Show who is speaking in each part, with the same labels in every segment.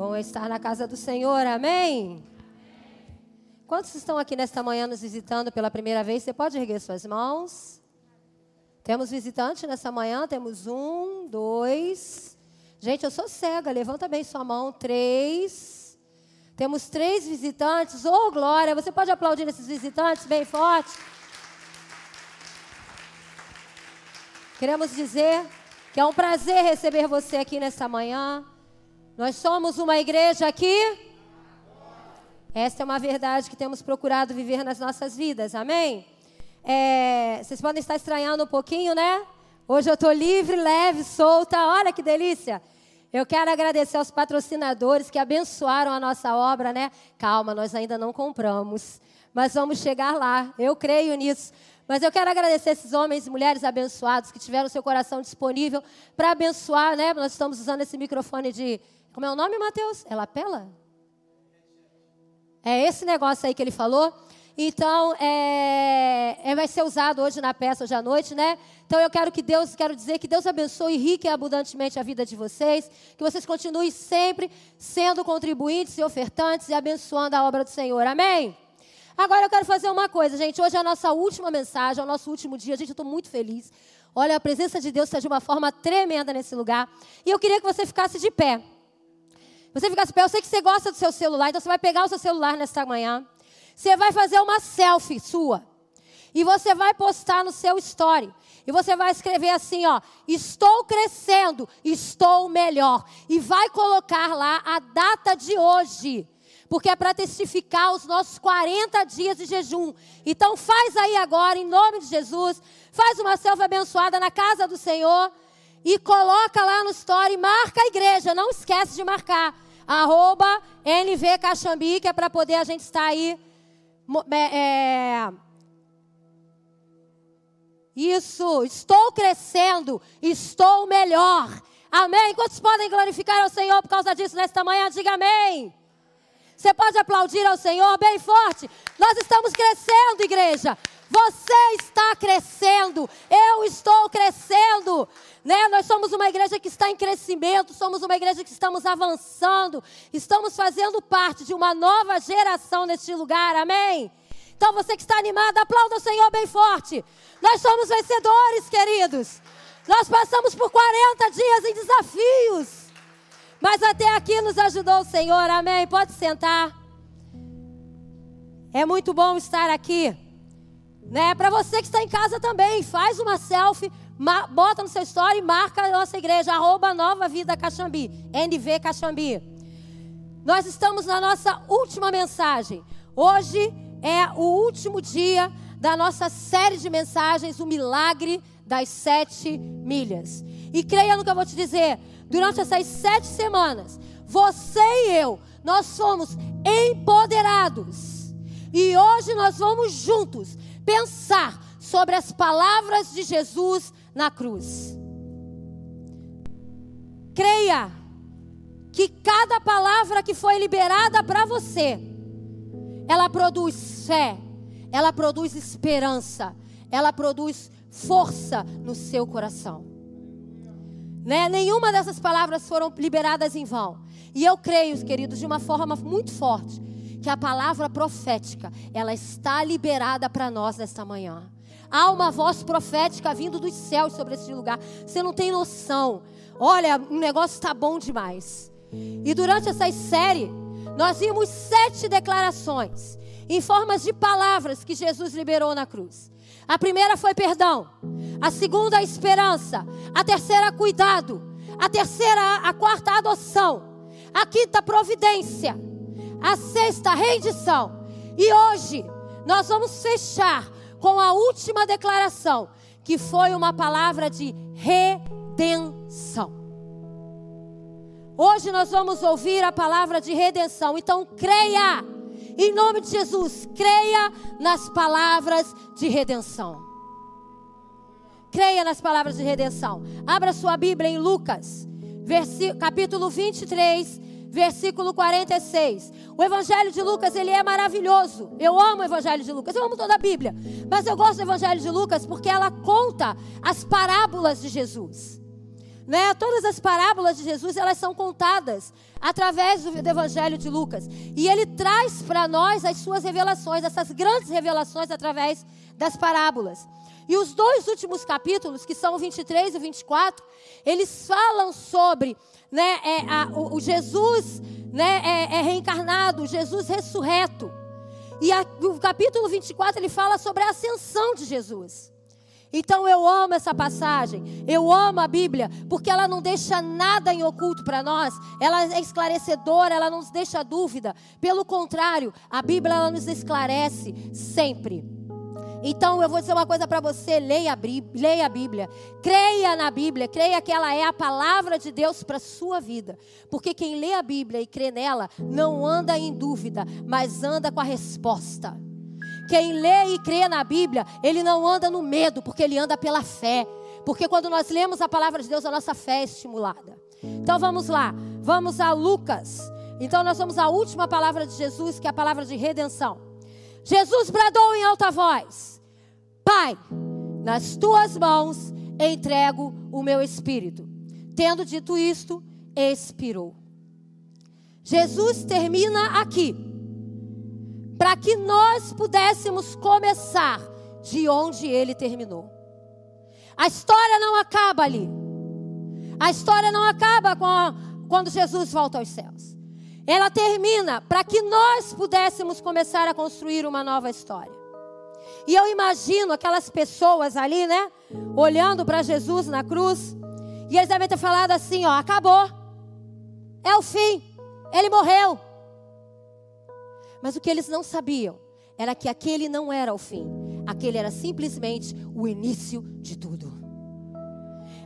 Speaker 1: Bom estar na casa do Senhor, amém? Quantos estão aqui nesta manhã nos visitando pela primeira vez? Você pode erguer suas mãos? Temos visitante nessa manhã? Temos um, dois. Gente, eu sou cega, levanta bem sua mão. Três. Temos três visitantes. Oh, glória! Você pode aplaudir esses visitantes bem forte? Queremos dizer que é um prazer receber você aqui nesta manhã. Nós somos uma igreja aqui. Esta é uma verdade que temos procurado viver nas nossas vidas, amém? É, vocês podem estar estranhando um pouquinho, né? Hoje eu estou livre, leve, solta. Olha que delícia. Eu quero agradecer aos patrocinadores que abençoaram a nossa obra, né? Calma, nós ainda não compramos, mas vamos chegar lá. Eu creio nisso. Mas eu quero agradecer esses homens e mulheres abençoados que tiveram seu coração disponível para abençoar, né? Nós estamos usando esse microfone de como é o nome, Mateus? É lapela? É esse negócio aí que ele falou. Então, é, é, vai ser usado hoje na peça, hoje à noite, né? Então, eu quero que Deus, quero dizer que Deus abençoe rique e abundantemente a vida de vocês, que vocês continuem sempre sendo contribuintes e ofertantes e abençoando a obra do Senhor. Amém? Agora eu quero fazer uma coisa, gente. Hoje é a nossa última mensagem, é o nosso último dia. Gente, eu estou muito feliz. Olha, a presença de Deus está de uma forma tremenda nesse lugar. E eu queria que você ficasse de pé. Você fica assim, eu sei que você gosta do seu celular, então você vai pegar o seu celular nesta manhã. Você vai fazer uma selfie sua. E você vai postar no seu story. E você vai escrever assim, ó: "Estou crescendo, estou melhor". E vai colocar lá a data de hoje. Porque é para testificar os nossos 40 dias de jejum. Então faz aí agora em nome de Jesus, faz uma selfie abençoada na casa do Senhor e coloca lá no story, marca a igreja, não esquece de marcar. Arroba NV Caxambi, que é para poder a gente estar aí. É, é, isso, estou crescendo, estou melhor. Amém? Quantos podem glorificar ao Senhor por causa disso nesta manhã? Diga amém. Você pode aplaudir ao Senhor bem forte. Nós estamos crescendo, igreja. Você está crescendo. Eu estou crescendo. Né? Nós somos uma igreja que está em crescimento, somos uma igreja que estamos avançando, estamos fazendo parte de uma nova geração neste lugar, amém? Então você que está animado, aplauda o Senhor bem forte. Nós somos vencedores, queridos. Nós passamos por 40 dias em desafios, mas até aqui nos ajudou o Senhor, amém? Pode sentar. É muito bom estar aqui. Né? Para você que está em casa também, faz uma selfie, bota no seu story e marca a nossa igreja, arroba Nova Vida Caxambi, NV Caxambi. Nós estamos na nossa última mensagem. Hoje é o último dia da nossa série de mensagens, o milagre das sete milhas. E creia no que eu vou te dizer, durante essas sete semanas, você e eu, nós somos empoderados. E hoje nós vamos juntos pensar sobre as palavras de Jesus na cruz. Creia que cada palavra que foi liberada para você, ela produz fé, ela produz esperança, ela produz força no seu coração. Né? Nenhuma dessas palavras foram liberadas em vão. E eu creio, queridos, de uma forma muito forte, que a palavra profética, ela está liberada para nós nesta manhã. Há uma voz profética vindo dos céus sobre esse lugar. Você não tem noção. Olha, o negócio está bom demais. E durante essa série, nós vimos sete declarações em formas de palavras que Jesus liberou na cruz. A primeira foi perdão. A segunda, esperança. A terceira, cuidado. A terceira, a quarta, adoção. A quinta, providência. A sexta, rendição. E hoje, nós vamos fechar com a última declaração, que foi uma palavra de redenção. Hoje nós vamos ouvir a palavra de redenção, então creia, em nome de Jesus, creia nas palavras de redenção. Creia nas palavras de redenção. Abra sua Bíblia em Lucas, capítulo 23, versículo 46. O Evangelho de Lucas, ele é maravilhoso. Eu amo o Evangelho de Lucas, eu amo toda a Bíblia. Mas eu gosto do Evangelho de Lucas porque ela conta as parábolas de Jesus. né? Todas as parábolas de Jesus, elas são contadas através do Evangelho de Lucas. E ele traz para nós as suas revelações, essas grandes revelações através das parábolas. E os dois últimos capítulos, que são o 23 e o 24, eles falam sobre né, é, a, o, o, Jesus né, é, é reencarnado, Jesus ressurreto. E a, o capítulo 24 ele fala sobre a ascensão de Jesus. Então eu amo essa passagem, eu amo a Bíblia, porque ela não deixa nada em oculto para nós, ela é esclarecedora, ela não nos deixa dúvida. Pelo contrário, a Bíblia ela nos esclarece sempre. Então eu vou dizer uma coisa para você: leia a, Bíblia, creia na Bíblia, creia que ela é a palavra de Deus para a sua vida. Porque quem lê a Bíblia e crê nela não anda em dúvida, mas anda com a resposta. Quem lê e crê na Bíblia, ele não anda no medo, porque ele anda pela fé. Porque quando nós lemos a palavra de Deus, a nossa fé é estimulada. Então vamos lá, vamos a Lucas. Então nós vamos à última palavra de Jesus, que é a palavra de redenção. Jesus bradou em alta voz: Pai, nas tuas mãos entrego o meu espírito. Tendo dito isto, expirou. Jesus termina aqui, para que nós pudéssemos começar de onde ele terminou. A história não acaba ali. A história não acaba a, quando Jesus volta aos céus ela termina para que nós pudéssemos começar a construir uma nova história. E eu imagino aquelas pessoas ali, né? Olhando para Jesus na cruz. E eles devem ter falado assim: ó, acabou. É o fim. Ele morreu. Mas o que eles não sabiam era que aquele não era o fim. Aquele era simplesmente o início de tudo.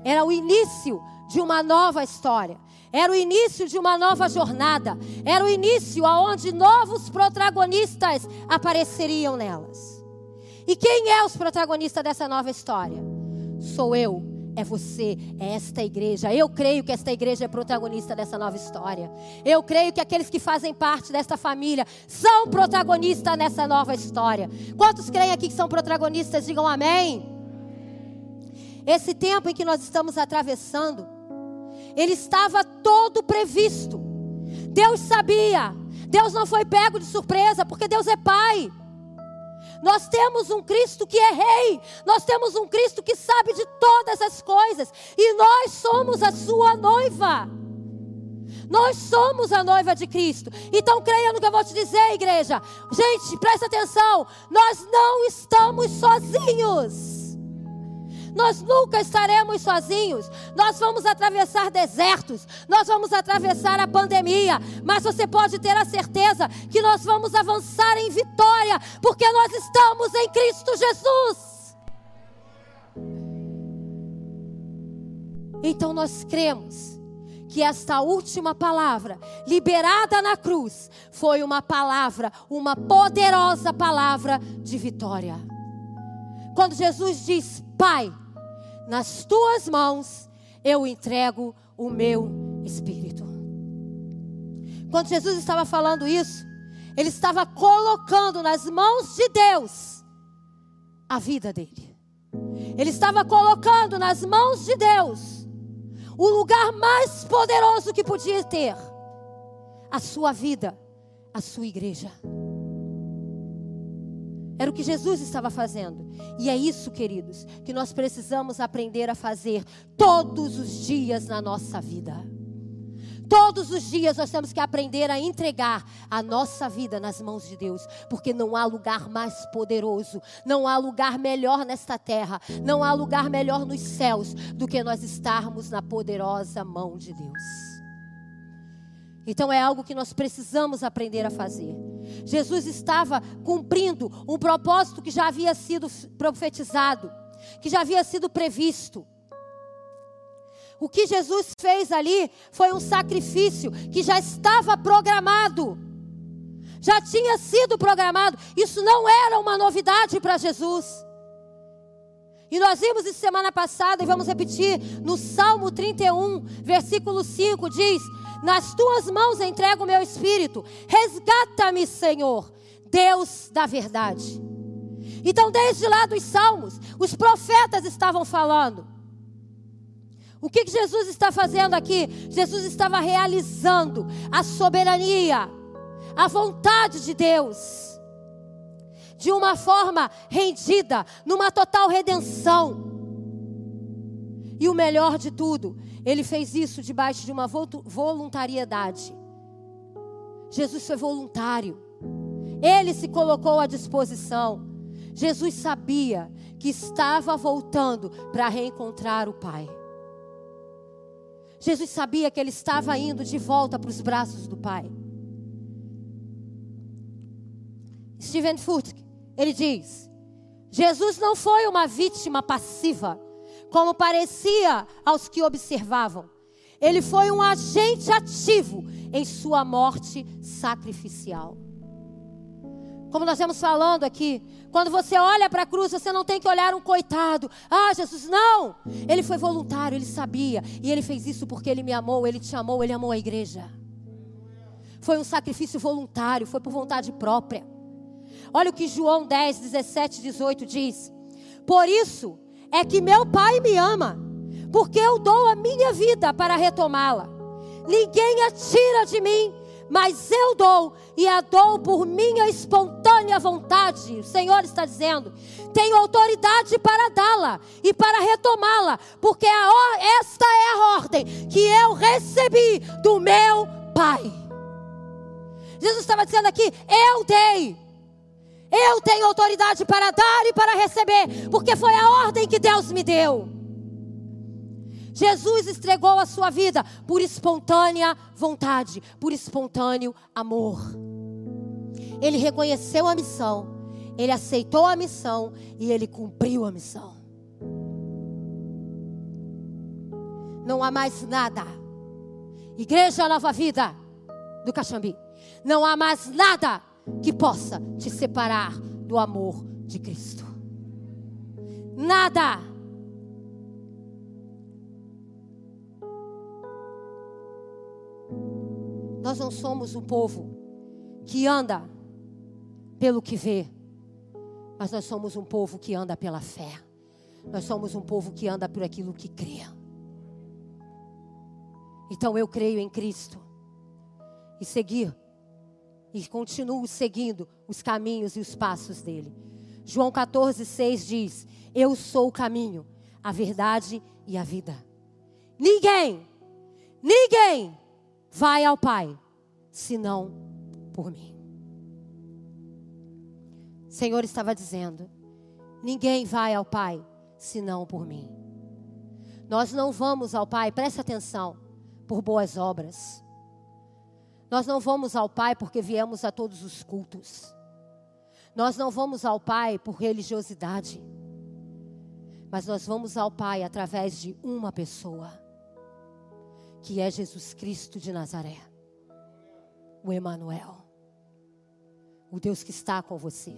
Speaker 1: Era o início de uma nova história. Era o início de uma nova jornada. Era o início aonde novos protagonistas apareceriam nelas. E quem é os protagonistas dessa nova história? Sou eu, é você, é esta igreja. Eu creio que esta igreja é protagonista dessa nova história. Eu creio que aqueles que fazem parte desta família são protagonistas nessa nova história. Quantos creem aqui que são protagonistas? Digam amém. Esse tempo em que nós estamos atravessando ele estava todo previsto. Deus sabia. Deus não foi pego de surpresa, porque Deus é Pai. Nós temos um Cristo que é Rei. Nós temos um Cristo que sabe de todas as coisas. E nós somos a sua noiva. Nós somos a noiva de Cristo. Então creia no que eu vou te dizer, igreja. Gente, presta atenção. Nós não estamos sozinhos. Nós nunca estaremos sozinhos. Nós vamos atravessar desertos, nós vamos atravessar a pandemia, mas você pode ter a certeza que nós vamos avançar em vitória, porque nós estamos em Cristo Jesus. Então nós cremos que esta última palavra, liberada na cruz, foi uma palavra, uma poderosa palavra de vitória. Quando Jesus diz, Pai, nas tuas mãos eu entrego o meu espírito. Quando Jesus estava falando isso, ele estava colocando nas mãos de Deus a vida dele. Ele estava colocando nas mãos de Deus o lugar mais poderoso que podia ter a sua vida, a sua igreja. Era o que Jesus estava fazendo. E é isso, queridos, que nós precisamos aprender a fazer todos os dias na nossa vida. Todos os dias nós temos que aprender a entregar a nossa vida nas mãos de Deus, porque não há lugar mais poderoso, não há lugar melhor nesta terra, não há lugar melhor nos céus do que nós estarmos na poderosa mão de Deus. Então é algo que nós precisamos aprender a fazer. Jesus estava cumprindo um propósito que já havia sido profetizado, que já havia sido previsto. O que Jesus fez ali foi um sacrifício que já estava programado. Já tinha sido programado. Isso não era uma novidade para Jesus. E nós vimos isso semana passada e vamos repetir no Salmo 31, versículo 5 diz: nas tuas mãos entrego o meu espírito. Resgata-me, Senhor, Deus da verdade. Então, desde lá dos Salmos, os profetas estavam falando. O que, que Jesus está fazendo aqui? Jesus estava realizando a soberania, a vontade de Deus, de uma forma rendida, numa total redenção. E o melhor de tudo, ele fez isso debaixo de uma voluntariedade. Jesus foi voluntário. Ele se colocou à disposição. Jesus sabia que estava voltando para reencontrar o Pai. Jesus sabia que ele estava indo de volta para os braços do Pai. Steven Furtick, ele diz: Jesus não foi uma vítima passiva, como parecia aos que observavam. Ele foi um agente ativo em sua morte sacrificial. Como nós estamos falando aqui, quando você olha para a cruz, você não tem que olhar um coitado. Ah, Jesus, não! Ele foi voluntário, ele sabia. E ele fez isso porque ele me amou, ele te amou, ele amou a igreja. Foi um sacrifício voluntário, foi por vontade própria. Olha o que João 10, 17, 18 diz: Por isso é que meu Pai me ama, porque eu dou a minha vida para retomá-la. Ninguém a tira de mim mas eu dou e a dou por minha espontânea vontade. O Senhor está dizendo: tenho autoridade para dá-la e para retomá-la, porque esta é a ordem que eu recebi do meu Pai. Jesus estava dizendo aqui: eu dei. Eu tenho autoridade para dar e para receber, porque foi a ordem que Deus me deu. Jesus entregou a sua vida por espontânea vontade, por espontâneo amor. Ele reconheceu a missão, ele aceitou a missão e ele cumpriu a missão. Não há mais nada. Igreja Nova Vida do Caxambi. Não há mais nada que possa te separar do amor de Cristo. Nada. Nós não somos um povo que anda pelo que vê, mas nós somos um povo que anda pela fé. Nós somos um povo que anda por aquilo que crê. Então eu creio em Cristo e seguir e continuo seguindo os caminhos e os passos dele. João 14, 6 diz: Eu sou o caminho, a verdade e a vida. Ninguém, ninguém vai ao Pai, senão por mim. O Senhor estava dizendo: ninguém vai ao Pai, senão por mim. Nós não vamos ao Pai, preste atenção, por boas obras. Nós não vamos ao Pai porque viemos a todos os cultos. Nós não vamos ao Pai por religiosidade. Mas nós vamos ao Pai através de uma pessoa que é Jesus Cristo de Nazaré, o Emanuel, o Deus que está com você.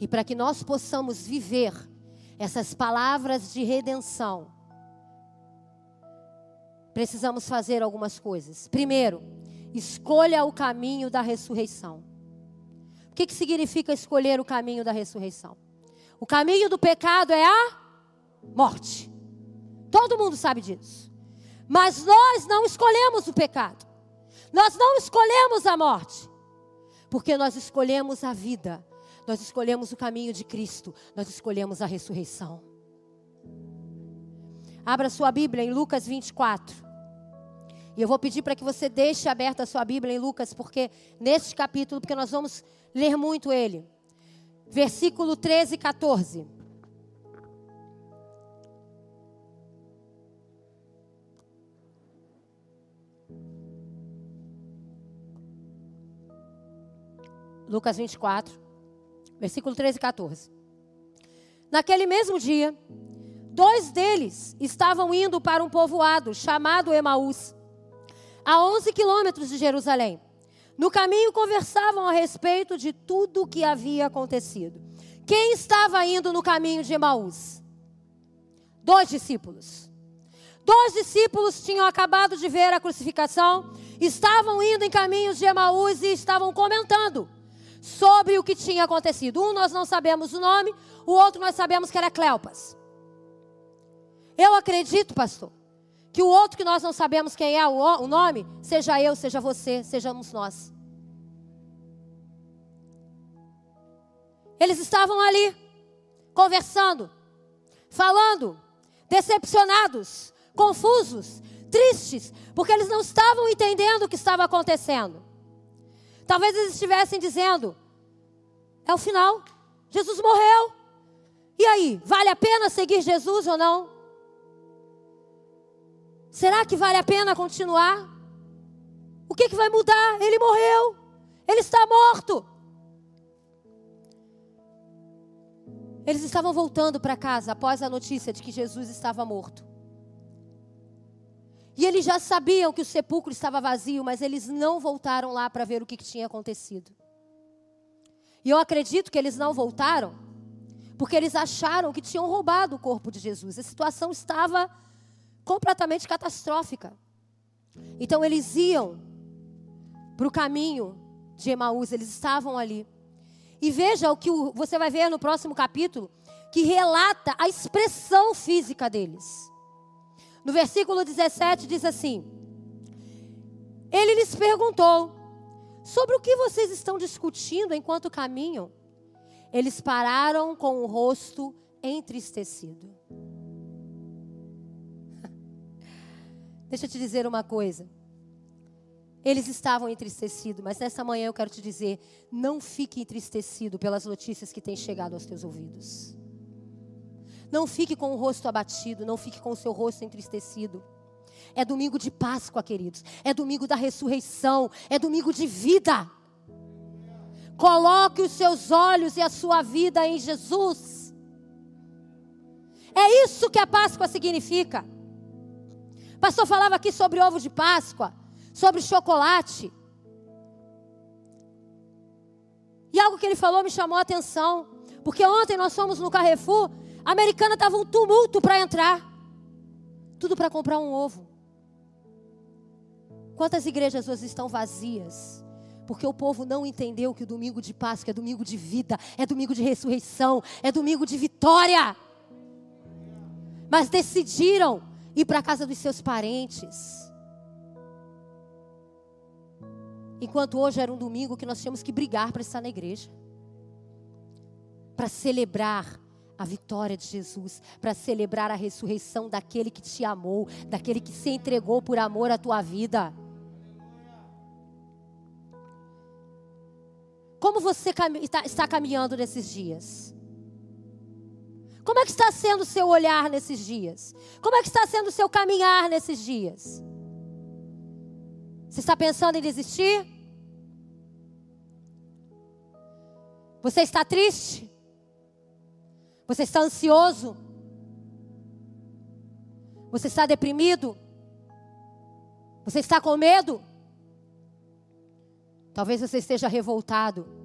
Speaker 1: E para que nós possamos viver essas palavras de redenção, precisamos fazer algumas coisas. Primeiro, escolha o caminho da ressurreição. O que, que significa escolher o caminho da ressurreição? O caminho do pecado é a morte. Todo mundo sabe disso. Mas nós não escolhemos o pecado. Nós não escolhemos a morte. Porque nós escolhemos a vida. Nós escolhemos o caminho de Cristo. Nós escolhemos a ressurreição. Abra sua Bíblia em Lucas 24. E eu vou pedir para que você deixe aberta a sua Bíblia em Lucas, porque neste capítulo, porque nós vamos ler muito ele. Versículo 13 e 14. Lucas 24, versículo 13 e 14. Naquele mesmo dia, dois deles estavam indo para um povoado chamado Emaús, a 11 quilômetros de Jerusalém. No caminho conversavam a respeito de tudo o que havia acontecido. Quem estava indo no caminho de Emaús? Dois discípulos. Dois discípulos tinham acabado de ver a crucificação, estavam indo em caminhos de Emaús e estavam comentando sobre o que tinha acontecido. Um nós não sabemos o nome, o outro nós sabemos que era Cleopas. Eu acredito, pastor, que o outro que nós não sabemos quem é o nome, seja eu, seja você, sejamos nós. Eles estavam ali, conversando, falando, decepcionados, confusos, tristes, porque eles não estavam entendendo o que estava acontecendo. Talvez eles estivessem dizendo: é o final, Jesus morreu. E aí, vale a pena seguir Jesus ou não? Será que vale a pena continuar? O que, que vai mudar? Ele morreu, ele está morto. Eles estavam voltando para casa após a notícia de que Jesus estava morto. E eles já sabiam que o sepulcro estava vazio, mas eles não voltaram lá para ver o que, que tinha acontecido. E eu acredito que eles não voltaram porque eles acharam que tinham roubado o corpo de Jesus. A situação estava completamente catastrófica. Então eles iam para o caminho de Emaús, eles estavam ali. E veja o que você vai ver no próximo capítulo, que relata a expressão física deles. No versículo 17 diz assim: Ele lhes perguntou: Sobre o que vocês estão discutindo enquanto caminham? Eles pararam com o rosto entristecido. Deixa eu te dizer uma coisa. Eles estavam entristecidos, mas nessa manhã eu quero te dizer: não fique entristecido pelas notícias que têm chegado aos teus ouvidos. Não fique com o rosto abatido, não fique com o seu rosto entristecido. É domingo de Páscoa, queridos. É domingo da ressurreição. É domingo de vida. Coloque os seus olhos e a sua vida em Jesus. É isso que a Páscoa significa. Pastor falava aqui sobre ovo de Páscoa sobre chocolate. E algo que ele falou me chamou a atenção. Porque ontem nós fomos no Carrefour, a americana estava um tumulto para entrar. Tudo para comprar um ovo. Quantas igrejas hoje estão vazias? Porque o povo não entendeu que o domingo de Páscoa é domingo de vida, é domingo de ressurreição, é domingo de vitória. Mas decidiram ir para a casa dos seus parentes. Enquanto hoje era um domingo que nós tínhamos que brigar para estar na igreja. Para celebrar a vitória de Jesus, para celebrar a ressurreição daquele que te amou, daquele que se entregou por amor à tua vida. Como você está caminhando nesses dias? Como é que está sendo o seu olhar nesses dias? Como é que está sendo o seu caminhar nesses dias? Você está pensando em desistir? Você está triste? Você está ansioso? Você está deprimido? Você está com medo? Talvez você esteja revoltado.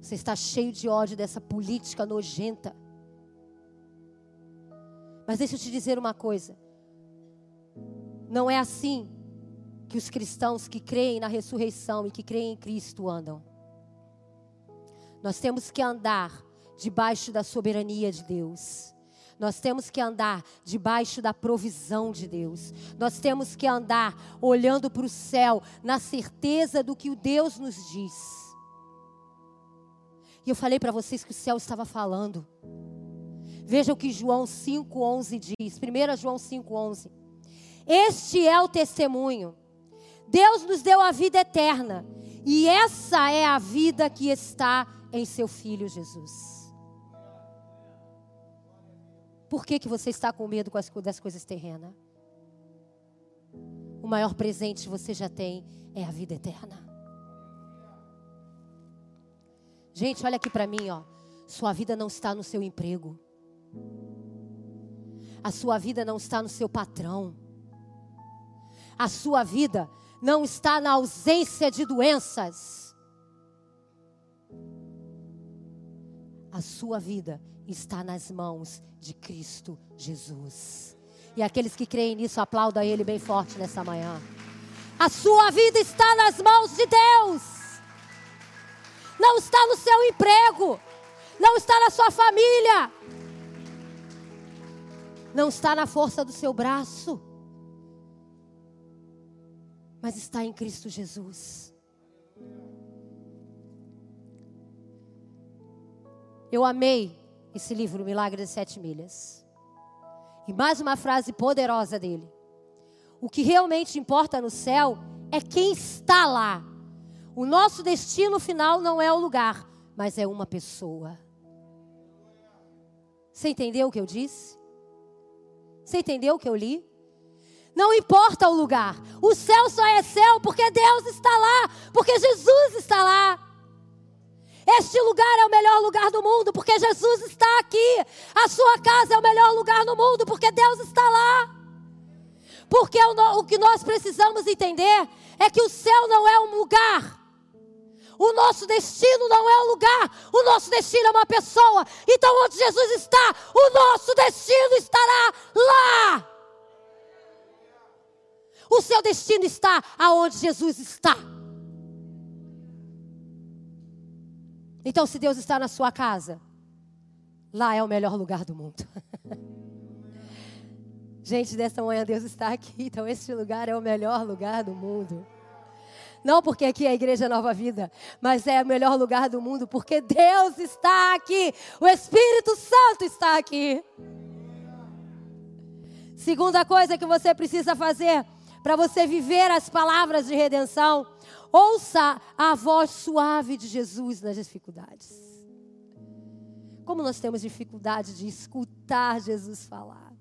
Speaker 1: Você está cheio de ódio dessa política nojenta. Mas deixa eu te dizer uma coisa. Não é assim que os cristãos que creem na ressurreição e que creem em Cristo andam. Nós temos que andar debaixo da soberania de Deus. Nós temos que andar debaixo da provisão de Deus. Nós temos que andar olhando para o céu, na certeza do que o Deus nos diz. E eu falei para vocês que o céu estava falando. Veja o que João 5,11 diz. 1 João 5,11. Este é o testemunho. Deus nos deu a vida eterna. E essa é a vida que está em seu Filho Jesus. Por que, que você está com medo das coisas terrenas? O maior presente que você já tem é a vida eterna. Gente, olha aqui para mim, ó. Sua vida não está no seu emprego. A sua vida não está no seu patrão. A sua vida não está na ausência de doenças. A sua vida está nas mãos de Cristo Jesus. E aqueles que creem nisso, aplaudam Ele bem forte nessa manhã. A sua vida está nas mãos de Deus. Não está no seu emprego. Não está na sua família. não está na força do seu braço, mas está em Cristo Jesus. Eu amei esse livro, Milagre das Sete Milhas. E mais uma frase poderosa dele. O que realmente importa no céu é quem está lá. O nosso destino final não é o lugar, mas é uma pessoa. Você entendeu o que eu disse? Você entendeu o que eu li? Não importa o lugar. O céu só é céu porque Deus está lá, porque Jesus está lá. Este lugar é o melhor lugar do mundo porque Jesus está aqui. A sua casa é o melhor lugar do mundo porque Deus está lá. Porque o, que nós precisamos entender é que o céu não é um lugar. O nosso destino não é um lugar, o nosso destino é uma pessoa. Então, onde Jesus está, o nosso destino estará lá. O seu destino está aonde Jesus está. Então, se Deus está na sua casa, lá é o melhor lugar do mundo. Gente, dessa manhã Deus está aqui, então este lugar é o melhor lugar do mundo. Não porque aqui é a Igreja Nova Vida, mas é o melhor lugar do mundo porque Deus está aqui, o Espírito Santo está aqui. Segunda coisa que você precisa fazer para você viver as palavras de redenção Ouça a voz suave de Jesus nas dificuldades. Como nós temos dificuldade de escutar Jesus falar.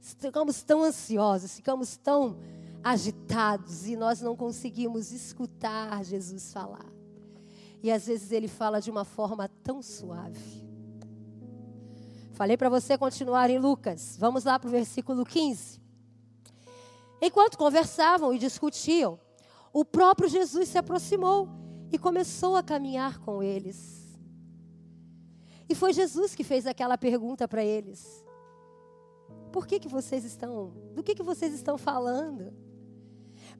Speaker 1: Ficamos tão ansiosos, ficamos tão agitados e nós não conseguimos escutar Jesus falar. E às vezes ele fala de uma forma tão suave. Falei para você continuar em Lucas. Vamos lá para o versículo 15. Enquanto conversavam e discutiam, o próprio Jesus se aproximou e começou a caminhar com eles. E foi Jesus que fez aquela pergunta para eles: Por que, que vocês estão, do que, que vocês estão falando?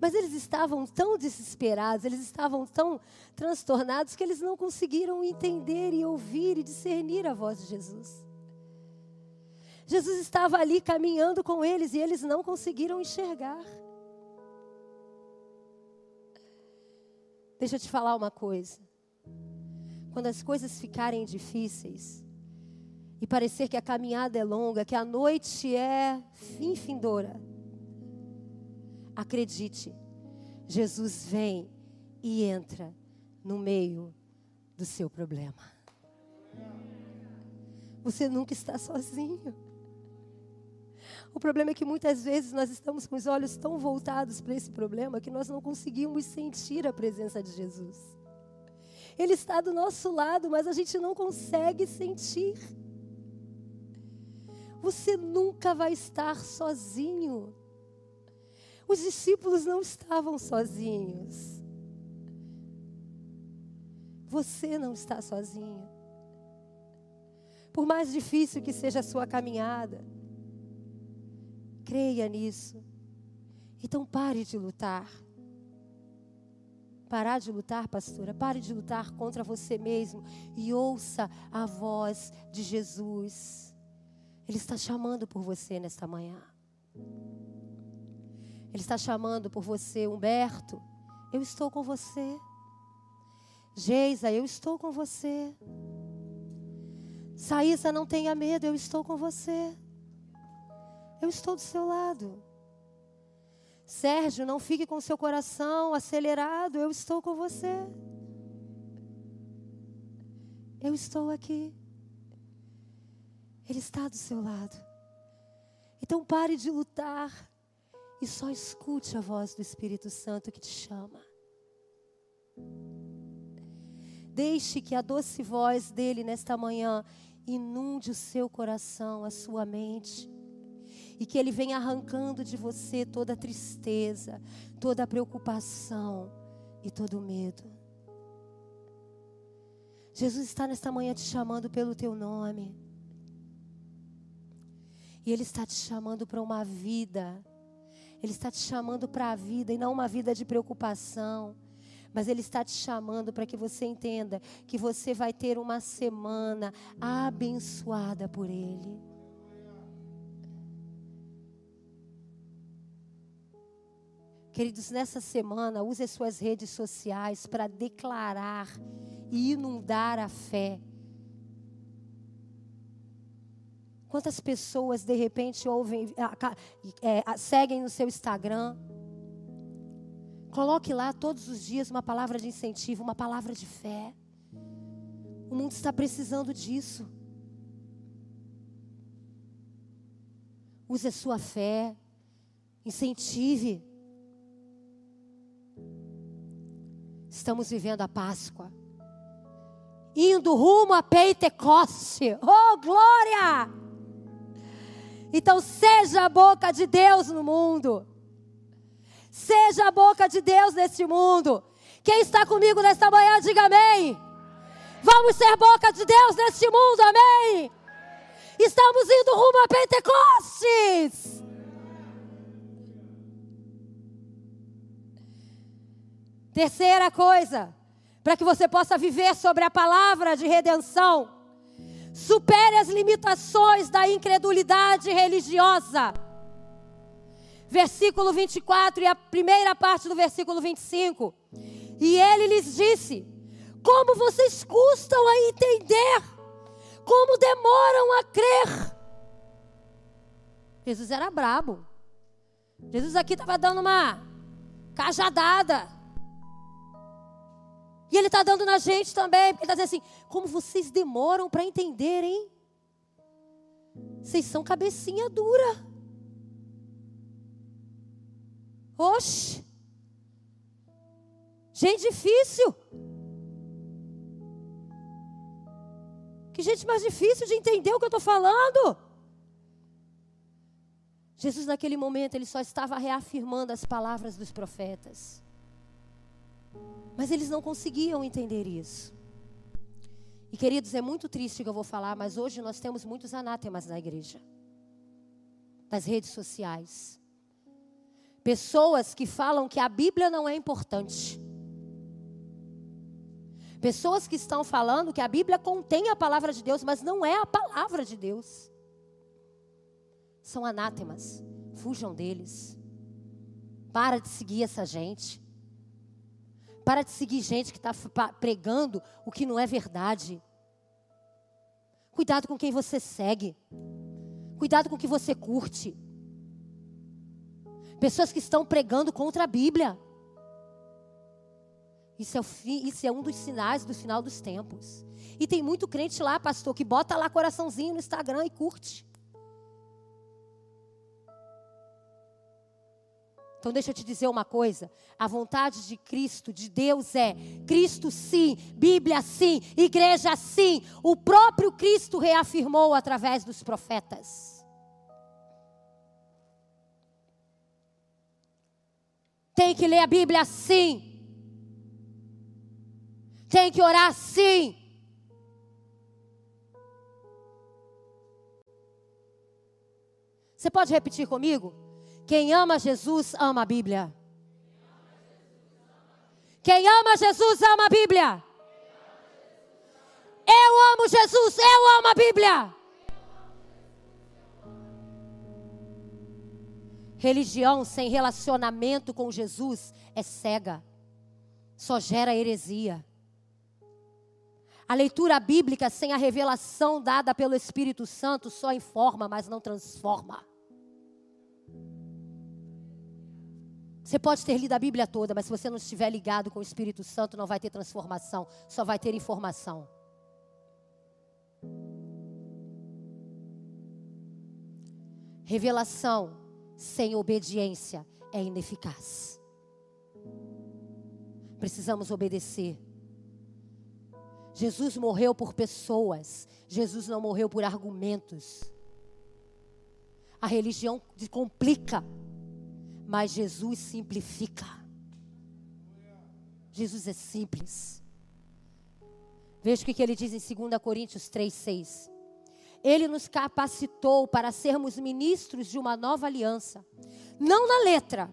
Speaker 1: Mas eles estavam tão desesperados, eles estavam tão transtornados que eles não conseguiram entender e ouvir e discernir a voz de Jesus. Jesus estava ali caminhando com eles e eles não conseguiram enxergar. Deixa eu te falar uma coisa. Quando as coisas ficarem difíceis e parecer que a caminhada é longa, que a noite é fim findoura, acredite, Jesus vem e entra no meio do seu problema. Você nunca está sozinho. O problema é que muitas vezes nós estamos com os olhos tão voltados para esse problema que nós não conseguimos sentir a presença de Jesus. Ele está do nosso lado, mas a gente não consegue sentir. Você nunca vai estar sozinho. Os discípulos não estavam sozinhos. Você não está sozinho. Por mais difícil que seja a sua caminhada, Creia nisso. Então pare de lutar. Parar de lutar, pastora, pare de lutar contra você mesmo e ouça a voz de Jesus. Ele está chamando por você nesta manhã. Ele está chamando por você, Humberto. Eu estou com você. Geisa, eu estou com você. Saísa, não tenha medo, eu estou com você. Eu estou do seu lado. Sérgio, não fique com seu coração acelerado, eu estou com você. Eu estou aqui. Ele está do seu lado. Então pare de lutar e só escute a voz do Espírito Santo que te chama. Deixe que a doce voz dele nesta manhã inunde o seu coração, a sua mente e que Ele venha arrancando de você toda tristeza, toda preocupação e todo medo. Jesus está nesta manhã te chamando pelo teu nome. E Ele está te chamando para uma vida. Ele está te chamando para a vida e não uma vida de preocupação. Mas Ele está te chamando para que você entenda que você vai ter uma semana abençoada por Ele. Queridos, nessa semana, use as suas redes sociais para declarar e inundar a fé Quantas pessoas de repente ouvem, é, seguem no seu Instagram? Coloque lá todos os dias uma palavra de incentivo, uma palavra de fé. O mundo está precisando disso. Use a sua fé, incentive. Estamos vivendo a Páscoa. Indo rumo a Pentecoste. Oh, glória! Então, seja a boca de Deus no mundo. Seja a boca de Deus neste mundo. Quem está comigo nesta manhã, diga amém. Vamos ser boca de Deus neste mundo, amém. Estamos indo rumo a Pentecostes. Terceira coisa, para que você possa viver sobre a palavra de redenção, supere as limitações da incredulidade religiosa. Versículo 24 e a primeira parte do versículo 25. E ele lhes disse: Como vocês custam a entender, como demoram a crer. Jesus era brabo. Jesus aqui estava dando uma cajadada. E Ele está dando na gente também, porque Ele está dizendo assim: como vocês demoram para entender, hein? Vocês são cabecinha dura. Oxe! Gente difícil. Que gente mais difícil de entender o que eu estou falando. Jesus, naquele momento, ele só estava reafirmando as palavras dos profetas. Mas eles não conseguiam entender isso. E queridos, é muito triste que eu vou falar, mas hoje nós temos muitos anátemas na igreja, nas redes sociais. Pessoas que falam que a Bíblia não é importante. Pessoas que estão falando que a Bíblia contém a palavra de Deus, mas não é a palavra de Deus. São anátemas. Fujam deles. Para de seguir essa gente. Para de seguir gente que está pregando o que não é verdade. Cuidado com quem você segue. Cuidado com o que você curte. Pessoas que estão pregando contra a Bíblia. Isso é, o isso é um dos sinais do final dos tempos. E tem muito crente lá, pastor, que bota lá coraçãozinho no Instagram e curte. Então deixa eu te dizer uma coisa: a vontade de Cristo, de Deus é Cristo sim, Bíblia sim, igreja sim. O próprio Cristo reafirmou através dos profetas. Tem que ler a Bíblia sim. Tem que orar sim. Você pode repetir comigo? Quem ama Jesus ama a Bíblia. Quem ama Jesus ama a Bíblia. Eu amo Jesus, eu amo a Bíblia. Religião sem relacionamento com Jesus é cega, só gera heresia. A leitura bíblica sem a revelação dada pelo Espírito Santo só informa, mas não transforma. Você pode ter lido a Bíblia toda, mas se você não estiver ligado com o Espírito Santo, não vai ter transformação, só vai ter informação. Revelação sem obediência é ineficaz. Precisamos obedecer. Jesus morreu por pessoas, Jesus não morreu por argumentos. A religião complica mas Jesus simplifica. Jesus é simples. Veja o que ele diz em 2 Coríntios 3,6. Ele nos capacitou para sermos ministros de uma nova aliança, não na letra,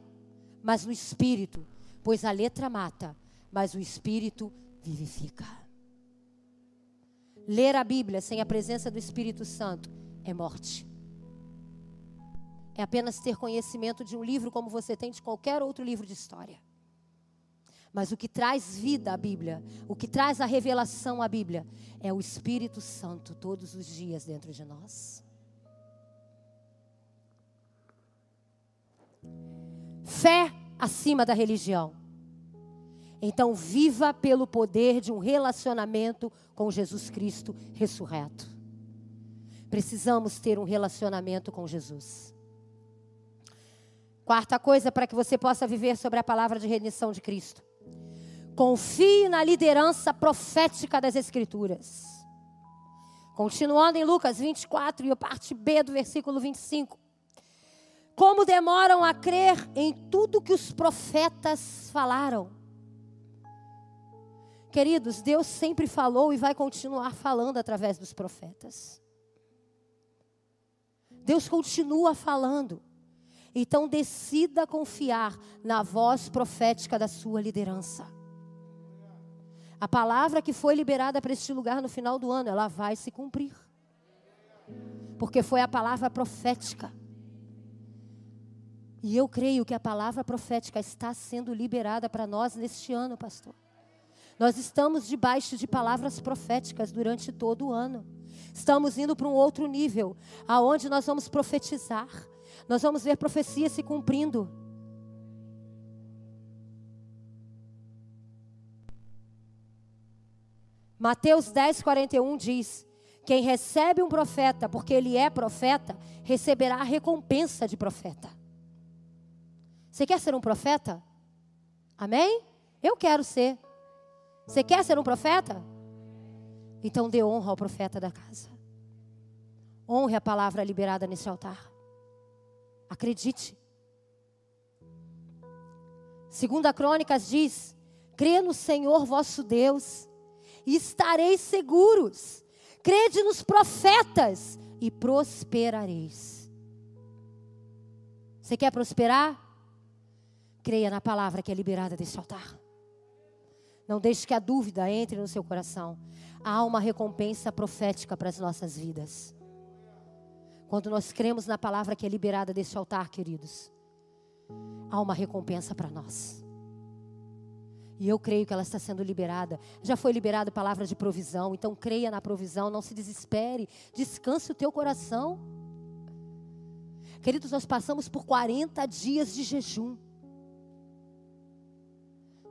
Speaker 1: mas no espírito, pois a letra mata, mas o espírito vivifica. Ler a Bíblia sem a presença do Espírito Santo é morte. É apenas ter conhecimento de um livro como você tem de qualquer outro livro de história. Mas o que traz vida à Bíblia, o que traz a revelação à Bíblia, é o Espírito Santo todos os dias dentro de nós. Fé acima da religião. Então, viva pelo poder de um relacionamento com Jesus Cristo ressurreto. Precisamos ter um relacionamento com Jesus. Quarta coisa para que você possa viver sobre a palavra de redenção de Cristo. Confie na liderança profética das Escrituras. Continuando em Lucas 24 e a parte B do versículo 25. Como demoram a crer em tudo que os profetas falaram. Queridos, Deus sempre falou e vai continuar falando através dos profetas. Deus continua falando. Então decida confiar na voz profética da sua liderança. A palavra que foi liberada para este lugar no final do ano, ela vai se cumprir. Porque foi a palavra profética. E eu creio que a palavra profética está sendo liberada para nós neste ano, pastor. Nós estamos debaixo de palavras proféticas durante todo o ano. Estamos indo para um outro nível, aonde nós vamos profetizar. Nós vamos ver profecias se cumprindo. Mateus 10, 41 diz: Quem recebe um profeta, porque ele é profeta, receberá a recompensa de profeta. Você quer ser um profeta? Amém? Eu quero ser. Você quer ser um profeta? Então dê honra ao profeta da casa. Honre a palavra liberada nesse altar. Acredite. Segunda Crônicas diz: Crê no Senhor vosso Deus e estareis seguros. Crede nos profetas e prosperareis. Você quer prosperar? Creia na palavra que é liberada desse altar. Não deixe que a dúvida entre no seu coração. Há uma recompensa profética para as nossas vidas. Quando nós cremos na palavra que é liberada deste altar, queridos, há uma recompensa para nós. E eu creio que ela está sendo liberada. Já foi liberada a palavra de provisão, então creia na provisão, não se desespere, descanse o teu coração. Queridos, nós passamos por 40 dias de jejum.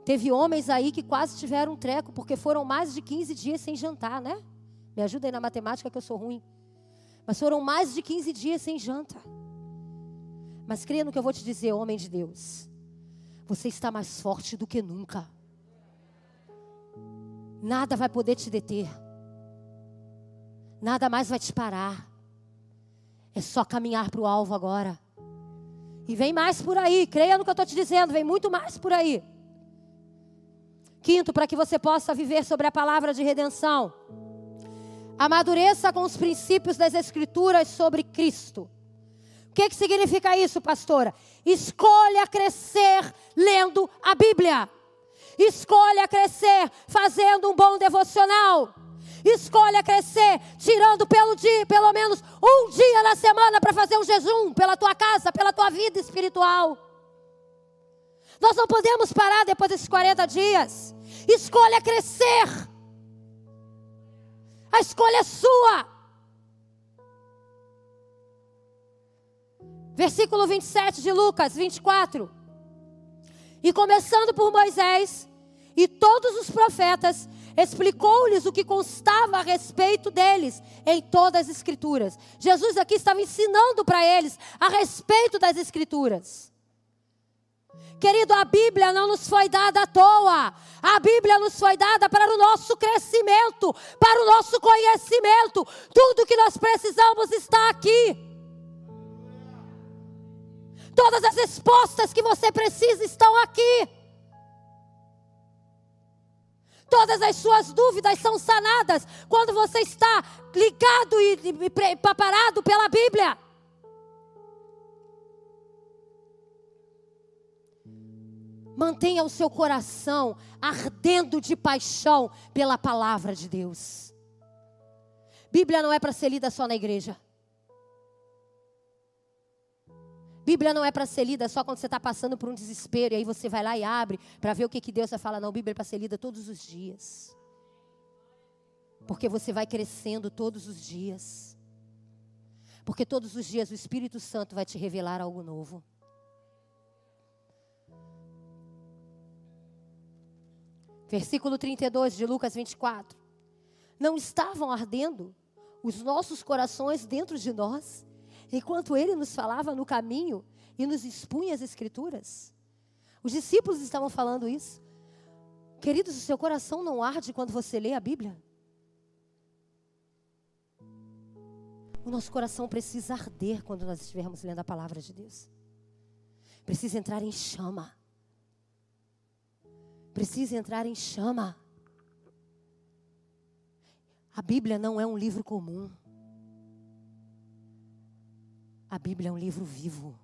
Speaker 1: Teve homens aí que quase tiveram um treco, porque foram mais de 15 dias sem jantar, né? Me ajuda aí na matemática que eu sou ruim. Mas foram mais de 15 dias sem janta. Mas creia no que eu vou te dizer, homem de Deus. Você está mais forte do que nunca. Nada vai poder te deter. Nada mais vai te parar. É só caminhar para o alvo agora. E vem mais por aí. Creia no que eu estou te dizendo. Vem muito mais por aí. Quinto, para que você possa viver sobre a palavra de redenção. Amadureça com os princípios das Escrituras sobre Cristo. O que, que significa isso, pastora? Escolha crescer lendo a Bíblia. Escolha crescer fazendo um bom devocional. Escolha crescer tirando pelo dia, pelo menos um dia na semana para fazer um jejum pela tua casa, pela tua vida espiritual. Nós não podemos parar depois desses 40 dias. Escolha crescer. A escolha é sua. Versículo 27 de Lucas 24. E começando por Moisés e todos os profetas, explicou-lhes o que constava a respeito deles em todas as Escrituras. Jesus aqui estava ensinando para eles a respeito das Escrituras. Querido, a Bíblia não nos foi dada à toa. A Bíblia nos foi dada para o nosso crescimento, para o nosso conhecimento. Tudo que nós precisamos está aqui. Todas as respostas que você precisa estão aqui. Todas as suas dúvidas são sanadas quando você está ligado e, preparado pela Bíblia. Mantenha o seu coração ardendo de paixão pela palavra de Deus. Bíblia não é para ser lida só na igreja. Bíblia não é para ser lida só quando você está passando por um desespero e aí você vai lá e abre para ver o que, que Deus vai falar. Não, Bíblia é para ser lida todos os dias. Porque você vai crescendo todos os dias. Porque todos os dias o Espírito Santo vai te revelar algo novo. Versículo 32 de Lucas 24. Não estavam ardendo os nossos corações dentro de nós, enquanto ele nos falava no caminho e nos expunha as Escrituras? Os discípulos estavam falando isso. Queridos, o seu coração não arde quando você lê a Bíblia? O nosso coração precisa arder quando nós estivermos lendo a palavra de Deus. Precisa entrar em chama. Precisa entrar em chama. A Bíblia não é um livro comum. A Bíblia é um livro vivo.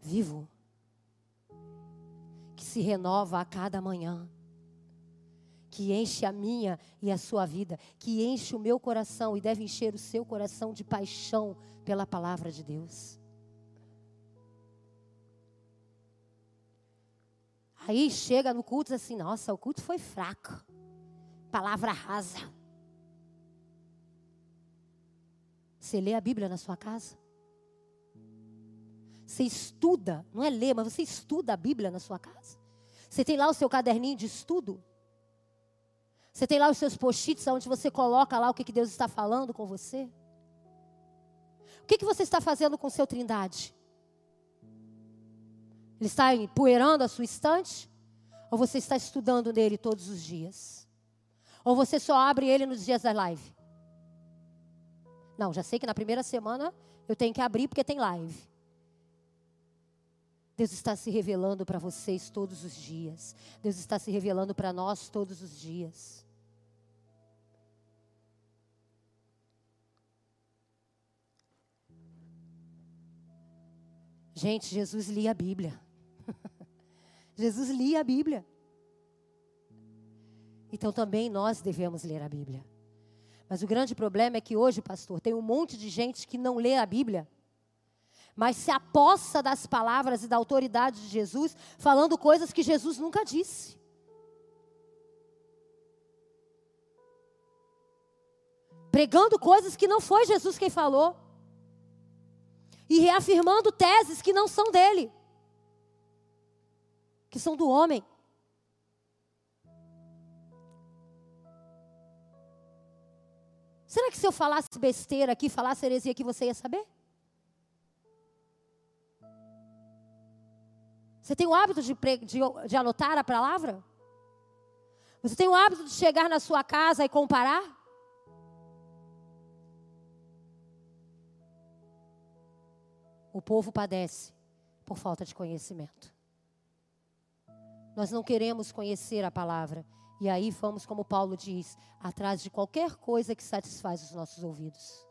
Speaker 1: Vivo. Que se renova a cada manhã que enche a minha e a sua vida, que enche o meu coração e deve encher o seu coração de paixão pela palavra de Deus. Aí chega no culto assim, nossa, o culto foi fraco. Palavra rasa. Você lê a Bíblia na sua casa? Você estuda, não é ler, mas você estuda a Bíblia na sua casa? Você tem lá o seu caderninho de estudo? Você tem lá os seus post-its onde você coloca lá o que, Deus está falando com você? O que você está fazendo com o seu trindade? Ele está empoeirando a sua estante? Ou você está estudando nele todos os dias? Ou você só abre ele nos dias da live? Não, já sei que na primeira semana eu tenho que abrir porque tem live. Deus está se revelando para vocês todos os dias. Deus está se revelando para nós todos os dias. Gente, Jesus lia a Bíblia. Jesus lia a Bíblia. Então também nós devemos ler a Bíblia. Mas o grande problema é que hoje, pastor, tem um monte de gente que não lê a Bíblia mas se apossa das palavras e da autoridade de Jesus, falando coisas que Jesus nunca disse. Pregando coisas que não foi Jesus quem falou. E reafirmando teses que não são dele, que são do homem. Será que se eu falasse besteira aqui, falasse heresia aqui, você ia saber? Você tem o hábito de, de, de anotar a palavra? Você tem o hábito de chegar na sua casa e comparar? O povo padece por falta de conhecimento. Nós não queremos conhecer a palavra. E aí vamos, como Paulo diz, atrás de qualquer coisa que satisfaz os nossos ouvidos.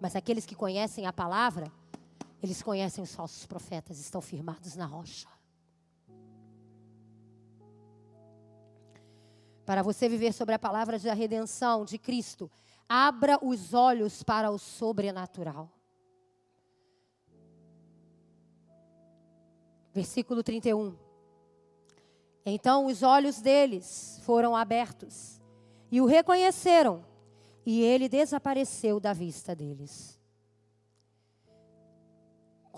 Speaker 1: Mas aqueles que conhecem a palavra eles conhecem os falsos profetas, estão firmados na rocha. Para você viver sobre a palavra da redenção de Cristo, abra os olhos para o sobrenatural. Versículo 31. Então os olhos deles foram abertos e o reconheceram, e ele desapareceu da vista deles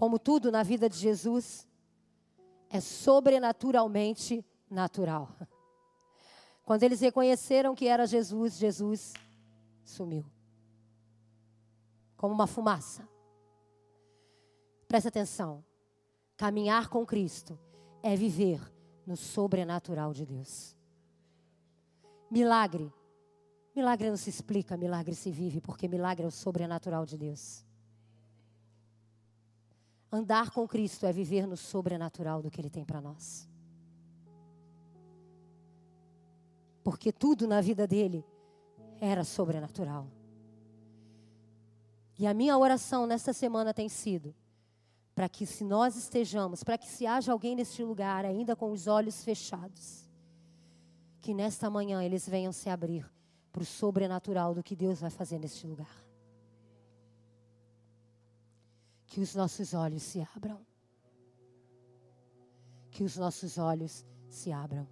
Speaker 1: como tudo na vida de Jesus, é sobrenaturalmente natural. Quando eles reconheceram que era Jesus, Jesus sumiu. Como uma fumaça. Presta atenção. Caminhar com Cristo é viver no sobrenatural de Deus. Milagre. Milagre não se explica, milagre se vive, porque milagre é o sobrenatural de Deus. Andar com Cristo é viver no sobrenatural do que Ele tem para nós. Porque tudo na vida dele era sobrenatural. E a minha oração nesta semana tem sido para que se nós estejamos, para que se haja alguém neste lugar ainda com os olhos fechados, que nesta manhã eles venham se abrir para o sobrenatural do que Deus vai fazer neste lugar. Que os nossos olhos se abram. Que os nossos olhos se abram.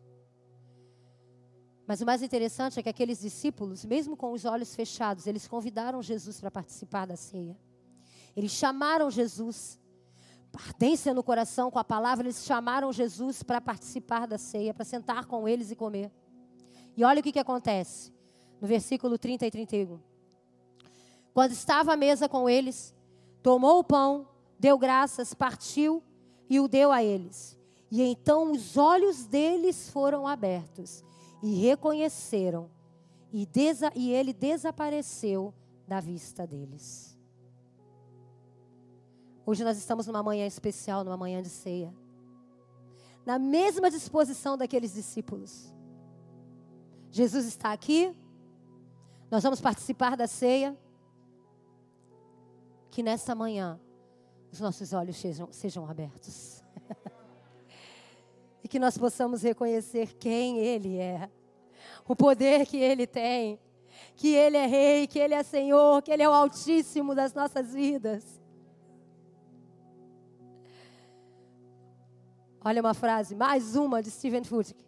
Speaker 1: Mas o mais interessante é que aqueles discípulos, mesmo com os olhos fechados, eles convidaram Jesus para participar da ceia. Eles chamaram Jesus, ardência no coração com a palavra, eles chamaram Jesus para participar da ceia, para sentar com eles e comer. E olha o que, que acontece no versículo 30 e 31. Quando estava à mesa com eles, tomou o pão, deu graças, partiu e o deu a eles. E então os olhos deles foram abertos e reconheceram, e, e ele desapareceu da vista deles. Hoje nós estamos numa manhã especial, numa manhã de ceia. Na mesma disposição daqueles discípulos. Jesus está aqui, nós vamos participar da ceia. Que nessa manhã os nossos olhos sejam, sejam abertos. e que nós possamos reconhecer quem Ele é, o poder que Ele tem, que Ele é Rei, que Ele é Senhor, que Ele é o Altíssimo das nossas vidas. Olha uma frase, mais uma de Stephen Furtick.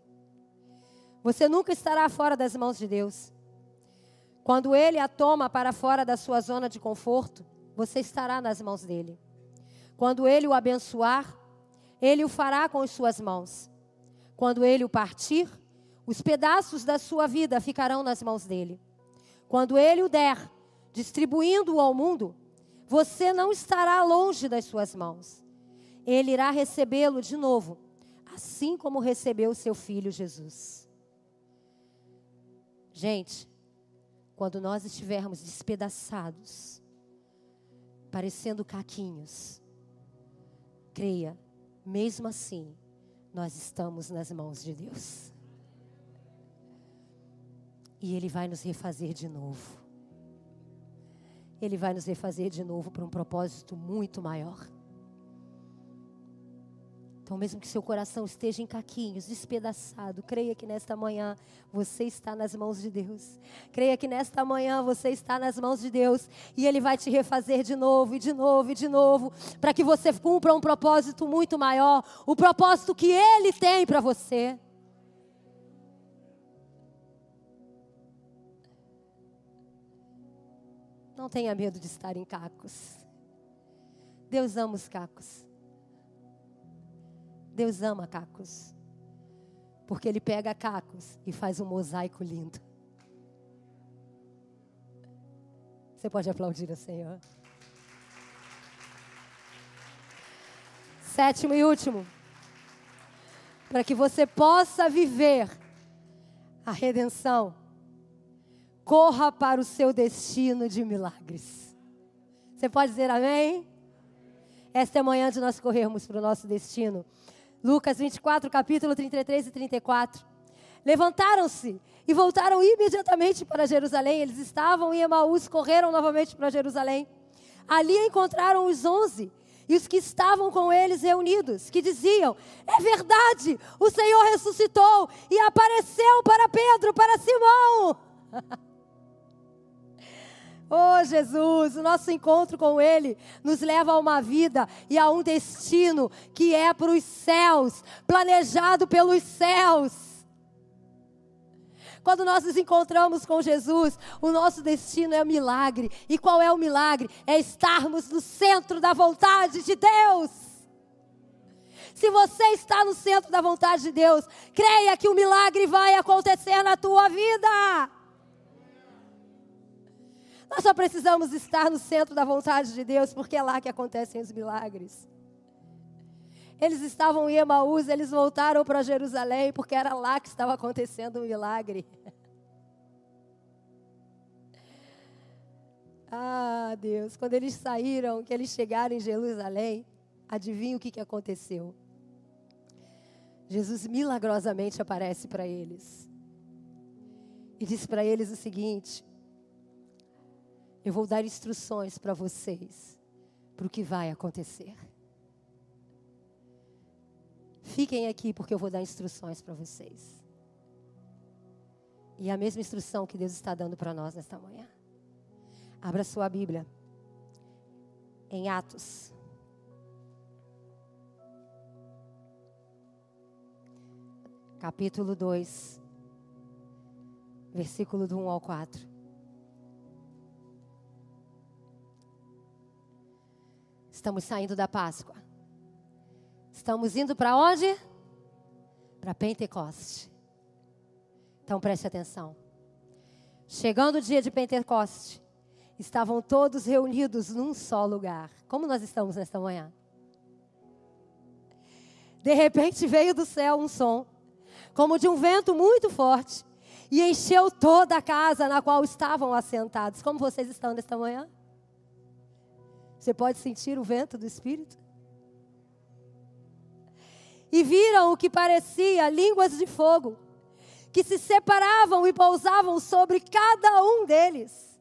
Speaker 1: Você nunca estará fora das mãos de Deus. Quando Ele a toma para fora da sua zona de conforto, você estará nas mãos dele. Quando Ele o abençoar, ele o fará com as suas mãos. Quando ele o partir, os pedaços da sua vida ficarão nas mãos dele. Quando ele o der, distribuindo-o ao mundo, você não estará longe das suas mãos. Ele irá recebê-lo de novo, assim como recebeu seu filho Jesus. Gente, quando nós estivermos despedaçados, parecendo caquinhos, creia mesmo assim, nós estamos nas mãos de Deus. E Ele vai nos refazer de novo. Ele vai nos refazer de novo para um propósito muito maior. Então, mesmo que seu coração esteja em caquinhos, despedaçado, creia que nesta manhã você está nas mãos de Deus. Creia que nesta manhã você está nas mãos de Deus e Ele vai te refazer de novo e de novo e de novo, para que você cumpra um propósito muito maior o propósito que Ele tem para você. Não tenha medo de estar em cacos. Deus ama os cacos. Deus ama cacos. Porque Ele pega cacos e faz um mosaico lindo. Você pode aplaudir o Senhor. Sétimo e último. Para que você possa viver a redenção, corra para o seu destino de milagres. Você pode dizer amém? Esta é a manhã de nós corrermos para o nosso destino. Lucas 24, capítulo 33 e 34. Levantaram-se e voltaram imediatamente para Jerusalém. Eles estavam em Emaús, correram novamente para Jerusalém. Ali encontraram os onze e os que estavam com eles reunidos, que diziam: É verdade, o Senhor ressuscitou e apareceu para Pedro, para Simão. Oh Jesus, o nosso encontro com Ele nos leva a uma vida e a um destino que é para os céus, planejado pelos céus. Quando nós nos encontramos com Jesus, o nosso destino é um milagre. E qual é o milagre? É estarmos no centro da vontade de Deus. Se você está no centro da vontade de Deus, creia que o milagre vai acontecer na tua vida. Nós só precisamos estar no centro da vontade de Deus, porque é lá que acontecem os milagres. Eles estavam em Emaús, eles voltaram para Jerusalém, porque era lá que estava acontecendo o um milagre. Ah, Deus, quando eles saíram, que eles chegaram em Jerusalém, adivinha o que, que aconteceu? Jesus milagrosamente aparece para eles e diz para eles o seguinte: eu vou dar instruções para vocês para o que vai acontecer. Fiquem aqui porque eu vou dar instruções para vocês. E a mesma instrução que Deus está dando para nós nesta manhã. Abra sua Bíblia em Atos. Capítulo 2, versículo do 1 ao 4. Estamos saindo da Páscoa. Estamos indo para onde? Para Pentecoste. Então preste atenção. Chegando o dia de Pentecoste, estavam todos reunidos num só lugar. Como nós estamos nesta manhã? De repente veio do céu um som, como de um vento muito forte, e encheu toda a casa na qual estavam assentados. Como vocês estão nesta manhã? Você pode sentir o vento do Espírito? E viram o que parecia línguas de fogo, que se separavam e pousavam sobre cada um deles.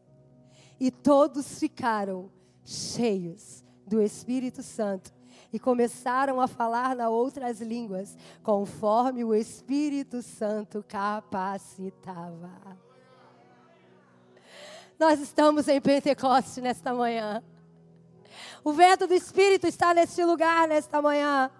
Speaker 1: E todos ficaram cheios do Espírito Santo e começaram a falar na outras línguas, conforme o Espírito Santo capacitava. Nós estamos em Pentecoste nesta manhã. O vento do Espírito está neste lugar nesta manhã.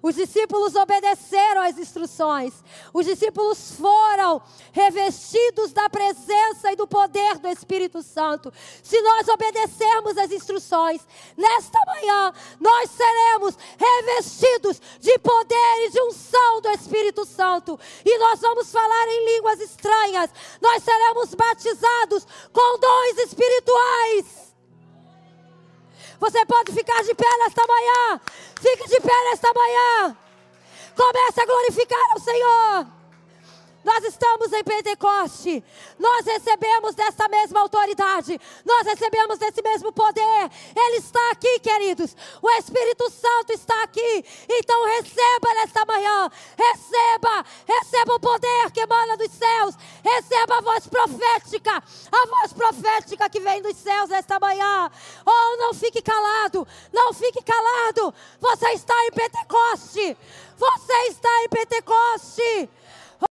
Speaker 1: Os discípulos obedeceram às instruções. Os discípulos foram revestidos da presença e do poder do Espírito Santo. Se nós obedecermos às instruções, nesta manhã nós seremos revestidos de poder e de unção do Espírito Santo. E nós vamos falar em línguas estranhas. Nós seremos batizados com dons espirituais. Você pode ficar de pé nesta manhã. Fique de pé nesta manhã. Comece a glorificar o Senhor. Nós estamos em Pentecoste. Nós recebemos dessa mesma autoridade. Nós recebemos desse mesmo poder. Ele está aqui, queridos. O Espírito Santo está aqui. Então receba nesta manhã. Receba. Receba o poder que emana dos céus. Receba a voz profética. A voz profética que vem dos céus nesta manhã. Oh, não fique calado. Não fique calado. Você está em Pentecoste. Você está em Pentecoste.